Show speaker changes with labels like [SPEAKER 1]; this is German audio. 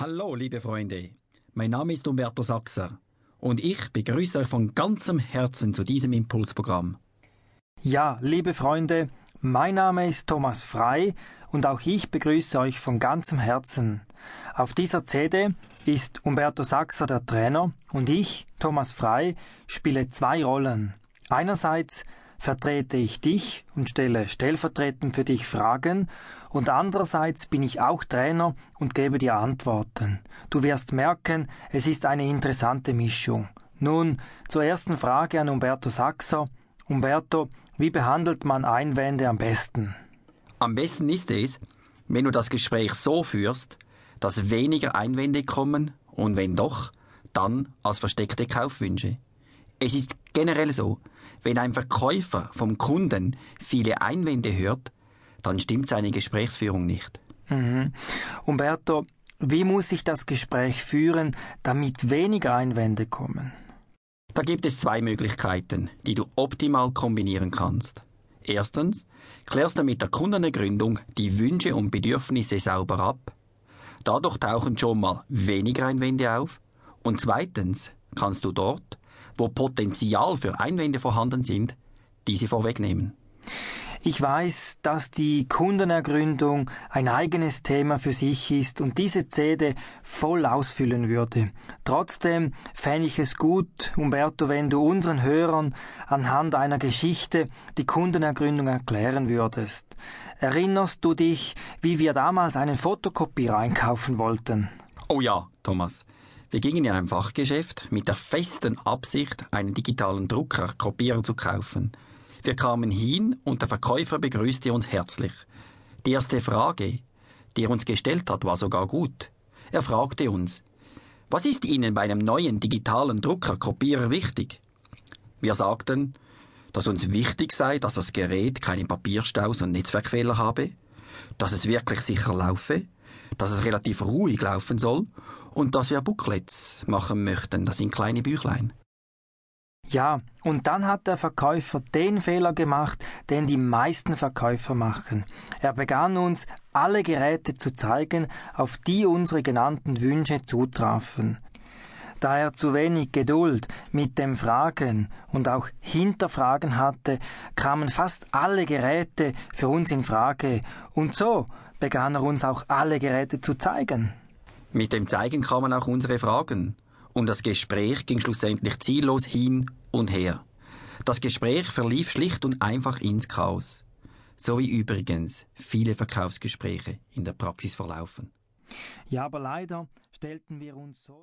[SPEAKER 1] Hallo, liebe Freunde. Mein Name ist Umberto Sachser und ich begrüße euch von ganzem Herzen zu diesem Impulsprogramm.
[SPEAKER 2] Ja, liebe Freunde, mein Name ist Thomas Frei und auch ich begrüße euch von ganzem Herzen. Auf dieser CD ist Umberto Sachser der Trainer und ich, Thomas Frei, spiele zwei Rollen. Einerseits vertrete ich dich und stelle stellvertretend für dich Fragen und andererseits bin ich auch Trainer und gebe dir Antworten. Du wirst merken, es ist eine interessante Mischung. Nun zur ersten Frage an Umberto Sachser. Umberto, wie behandelt man Einwände am besten?
[SPEAKER 1] Am besten ist es, wenn du das Gespräch so führst, dass weniger Einwände kommen und wenn doch, dann als versteckte Kaufwünsche. Es ist generell so, wenn ein Verkäufer vom Kunden viele Einwände hört, dann stimmt seine Gesprächsführung nicht.
[SPEAKER 2] Mhm. Umberto, wie muss ich das Gespräch führen, damit weniger Einwände kommen?
[SPEAKER 1] Da gibt es zwei Möglichkeiten, die du optimal kombinieren kannst. Erstens, klärst du mit der Kundenergründung die Wünsche und Bedürfnisse sauber ab. Dadurch tauchen schon mal weniger Einwände auf. Und zweitens kannst du dort, wo Potenzial für Einwände vorhanden sind, diese vorwegnehmen.
[SPEAKER 2] Ich weiß, dass die Kundenergründung ein eigenes Thema für sich ist und diese CD voll ausfüllen würde. Trotzdem fände ich es gut, Umberto, wenn du unseren Hörern anhand einer Geschichte die Kundenergründung erklären würdest. Erinnerst du dich, wie wir damals einen Fotokopierer einkaufen wollten?
[SPEAKER 1] Oh ja, Thomas. Wir gingen in ein Fachgeschäft mit der festen Absicht, einen digitalen Drucker, Kopierer zu kaufen. Wir kamen hin und der Verkäufer begrüßte uns herzlich. Die erste Frage, die er uns gestellt hat, war sogar gut. Er fragte uns, was ist Ihnen bei einem neuen digitalen Drucker, Kopierer wichtig? Wir sagten, dass uns wichtig sei, dass das Gerät keine Papierstaus und Netzwerkfehler habe, dass es wirklich sicher laufe, dass es relativ ruhig laufen soll und dass wir Booklets machen möchten, das sind kleine Büchlein.
[SPEAKER 2] Ja, und dann hat der Verkäufer den Fehler gemacht, den die meisten Verkäufer machen. Er begann uns alle Geräte zu zeigen, auf die unsere genannten Wünsche zutrafen. Da er zu wenig Geduld mit dem Fragen und auch Hinterfragen hatte, kamen fast alle Geräte für uns in Frage, und so begann er uns auch alle Geräte zu zeigen.
[SPEAKER 1] Mit dem Zeigen kamen auch unsere Fragen, und das Gespräch ging schlussendlich ziellos hin und her. Das Gespräch verlief schlicht und einfach ins Chaos. So wie übrigens viele Verkaufsgespräche in der Praxis verlaufen.
[SPEAKER 2] Ja, aber leider stellten wir uns so